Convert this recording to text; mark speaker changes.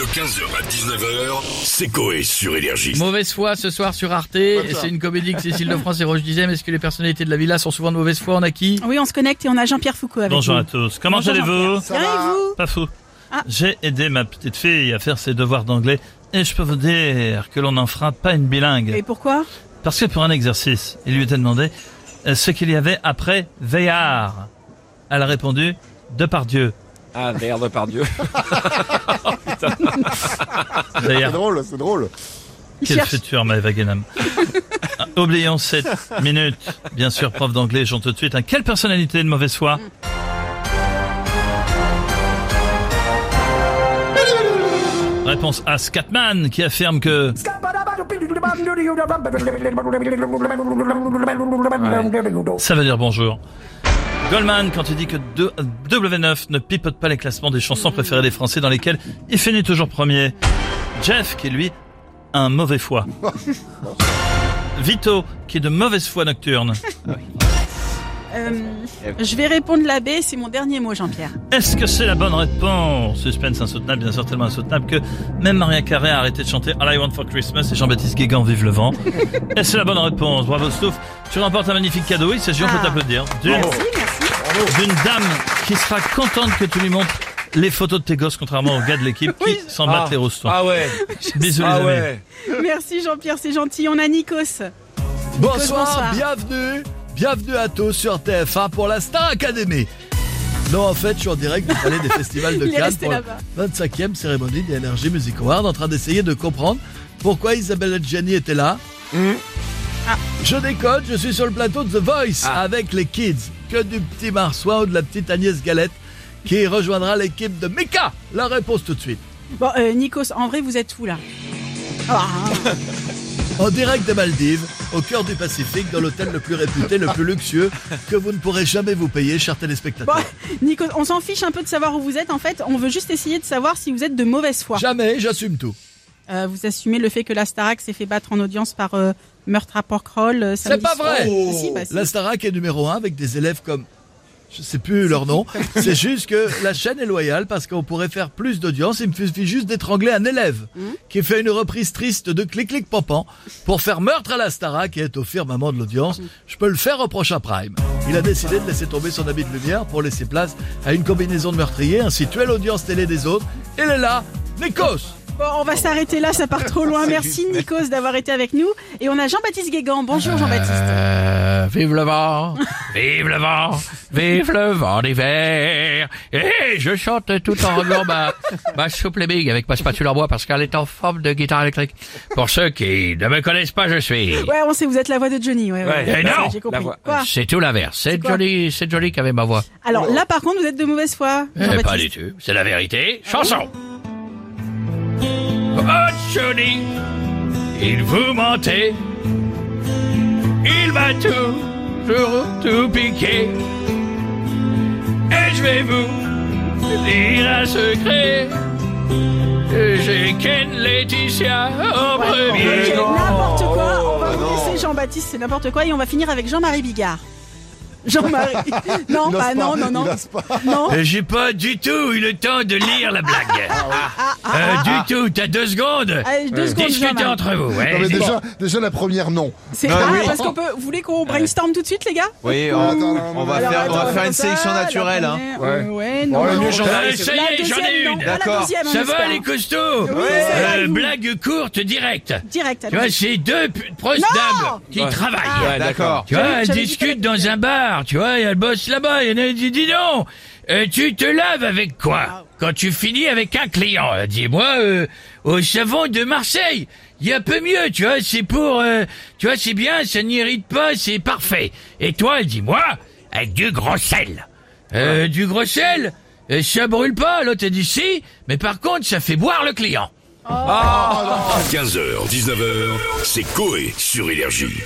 Speaker 1: De 15h à 19h, c'est Coé sur Énergie.
Speaker 2: Mauvaise foi ce soir sur Arte. C'est une comédie que Cécile de France et Roche disaient. Mais est-ce que les personnalités de la villa sont souvent de mauvaise foi? On a qui?
Speaker 3: Oui, on se connecte et on a Jean-Pierre Foucault avec
Speaker 4: Bonjour
Speaker 3: nous.
Speaker 4: à tous. Comment
Speaker 3: Bonjour,
Speaker 4: allez-vous?
Speaker 3: Bien et vous?
Speaker 4: Pas fou.
Speaker 3: Ah.
Speaker 4: J'ai aidé ma petite fille à faire ses devoirs d'anglais et je peux vous dire que l'on n'en fera pas une bilingue.
Speaker 3: Et pourquoi?
Speaker 4: Parce que pour un exercice, il lui était demandé euh, ce qu'il y avait après Veillard. Elle a répondu Depardieu.
Speaker 5: Ah, merde, par Dieu.
Speaker 6: C'est drôle, c'est drôle.
Speaker 3: Il
Speaker 4: quel
Speaker 3: cherche.
Speaker 4: futur Maëva Guénam. Ah, Oublions cette minute. Bien sûr, prof d'anglais, j'en tout de suite. hein. Quelle personnalité de mauvaise foi? Réponse A. Scatman qui affirme que Ça veut dire bonjour. Goldman, quand il dit que deux- W9 ne pipote pas les classements des chansons préférées des Français dans lesquelles il finit toujours premier. Jeff, qui lui, a un mauvais foie. Vito, qui est de mauvaise foi nocturne.
Speaker 3: Euh, je vais répondre la B, c'est mon dernier mot, Jean-Pierre.
Speaker 4: Est-ce que c'est la bonne réponse? Suspense insoutenable, bien sûr tellement insoutenable que même Maria Carré a arrêté de chanter All I Want for Christmas et Jean-Baptiste Guégan vive le vent. Et c'est la bonne réponse? Bravo Stouff. Tu remportes un magnifique cadeau. Il s'agit, on peut
Speaker 3: Ah.
Speaker 4: t'applaudir.
Speaker 3: Merci.
Speaker 4: D'une dame qui sera contente que tu lui montres les photos de tes gosses, contrairement aux gars de l'équipe qui s'en battent les rostons.
Speaker 5: Ah ouais.
Speaker 4: Bisous les
Speaker 5: Ah
Speaker 4: amis.
Speaker 5: ouais.
Speaker 3: Merci Jean-Pierre, c'est gentil. On a Nikos.
Speaker 7: Bonsoir,
Speaker 3: bonsoir.
Speaker 7: bienvenue, bienvenue à tous sur TF1 pour la Star Academy. Non, en fait, je suis en direct du palais des festivals de Cannes pour la
Speaker 3: là-bas.
Speaker 7: 25e cérémonie des Energy Music Awards, en train d'essayer de comprendre pourquoi Isabelle Adjani était là.
Speaker 3: Ah.
Speaker 7: Je décode, je suis sur le plateau de The Voice
Speaker 5: Ah.
Speaker 7: avec les kids. Que du petit Marsouin ou de la petite Agnès Galette qui rejoindra l'équipe de Mika. La réponse tout de suite.
Speaker 3: Bon, euh, Nikos, en vrai, vous êtes où là Ah,
Speaker 7: En direct des Maldives, au cœur du Pacifique, dans l'hôtel le plus réputé, le plus luxueux, que vous ne pourrez jamais vous payer, chers
Speaker 3: Bon,
Speaker 7: téléspectateurs.
Speaker 3: Nikos, on s'en fiche un peu de savoir où vous êtes. En fait, on veut juste essayer de savoir si vous êtes de mauvaise foi.
Speaker 7: Jamais, j'assume tout.
Speaker 3: Euh, vous assumez le fait que la Starac s'est fait battre en audience par euh, Meurtre à Porquerolles. euh,
Speaker 7: C'est pas vrai
Speaker 3: Si, bah, si.
Speaker 7: La Starac est numéro un avec des élèves comme... Je sais plus leur nom. C'est juste que la chaîne est loyale parce qu'on pourrait faire plus d'audience. Il me suffit juste d'étrangler un élève qui fait une reprise triste de Clic Clic Pampan pour faire meurtre à la Starac et être au firmament de l'audience. Je peux le faire au prochain prime. Il a décidé de laisser tomber son habit de lumière pour laisser place à une combinaison de meurtriers, ainsi tuer l'audience télé des autres. Il est là, Nikos
Speaker 3: Bon, on va s'arrêter là, ça part trop loin. Merci Nikos d'avoir été avec nous. Et on a Jean-Baptiste Guégan. Bonjour Jean-Baptiste.
Speaker 2: Euh, Vive le vent, vive le vent, vive le vent d'hiver. Et je chante tout en remuant ma, ma souple big avec ma spatule en bois parce qu'elle est en forme de guitare électrique. Pour ceux qui ne me connaissent pas, je suis...
Speaker 3: Ouais, on sait, vous êtes la voix de Johnny. Ouais, ouais.
Speaker 4: Eh non,
Speaker 3: J'ai compris.
Speaker 5: la voix.
Speaker 3: Quoi
Speaker 2: C'est tout l'inverse. C'est Johnny, c'est Johnny qui avait ma voix.
Speaker 3: Alors là, par contre, vous êtes de mauvaise foi.
Speaker 2: Eh,
Speaker 3: Jean-Baptiste.
Speaker 2: pas du tout. C'est la vérité. Chanson. Oh, Johnny, il vous mentait. Il m'a toujours tout piqué. Et je vais vous dire un secret. J'ai Ken Laetitia en premier.
Speaker 3: N'importe quoi. On va
Speaker 5: bah
Speaker 3: vous
Speaker 5: non.
Speaker 3: laisser Jean-Baptiste, c'est n'importe quoi. Et on va finir avec Jean-Marie Bigard. Jean-Marie. non,
Speaker 6: Il
Speaker 3: bah non,
Speaker 6: pas,
Speaker 3: non, non. Non.
Speaker 4: Euh, J'ai pas du tout eu le temps de lire la blague. Euh, du tout, t'as deux secondes.
Speaker 3: Allez, deux secondes,
Speaker 4: Discutez
Speaker 3: Jean-Marie.
Speaker 4: entre vous. Ouais,
Speaker 6: Non, mais
Speaker 4: c'est bon.
Speaker 6: déjà, déjà la première, non.
Speaker 3: C'est ah,
Speaker 5: oui.
Speaker 3: parce qu'on peut. Vous voulez qu'on brainstorm tout de suite, les gars?
Speaker 5: Oui, on,
Speaker 6: attends,
Speaker 5: on va
Speaker 3: Alors,
Speaker 5: faire, on va
Speaker 3: attends,
Speaker 5: faire une
Speaker 3: ça,
Speaker 5: sélection
Speaker 3: la
Speaker 5: naturelle. Hein.
Speaker 3: première, euh, Ouais, non. Non.
Speaker 6: mieux, Jean-Marie,
Speaker 4: Euh, ça y
Speaker 3: La
Speaker 4: est, j'en ai
Speaker 3: deuxième, non.
Speaker 4: une.
Speaker 3: Ah, la
Speaker 5: D'accord.
Speaker 3: deuxième, on
Speaker 4: Ça va
Speaker 3: espère.
Speaker 4: les costauds Euh, Blague courte, directe.
Speaker 3: Direct.
Speaker 4: Tu vois, c'est deux p- grosses
Speaker 3: Non
Speaker 4: dames qui travaillent.
Speaker 5: Ouais, d'accord.
Speaker 4: Tu vois, elles
Speaker 3: j'avais dit
Speaker 4: discutent dans un bar. Tu vois, et elles bossent là-bas. Il y en a qui dit, dis donc, euh, tu te laves avec quoi quand tu finis avec un client? Elle dit, moi, euh, au savon de Marseille. Il y a un peu mieux, tu vois, c'est pour... euh, tu vois, c'est bien, ça n'irrite pas, c'est parfait. Et toi, elle dit, moi, avec du gros sel. Euh, du gros sel euh, ça brûle pas, l'autre elle dit si, mais par contre ça fait boire le client.
Speaker 1: 15h, 19h, c'est Coé sur Énergie.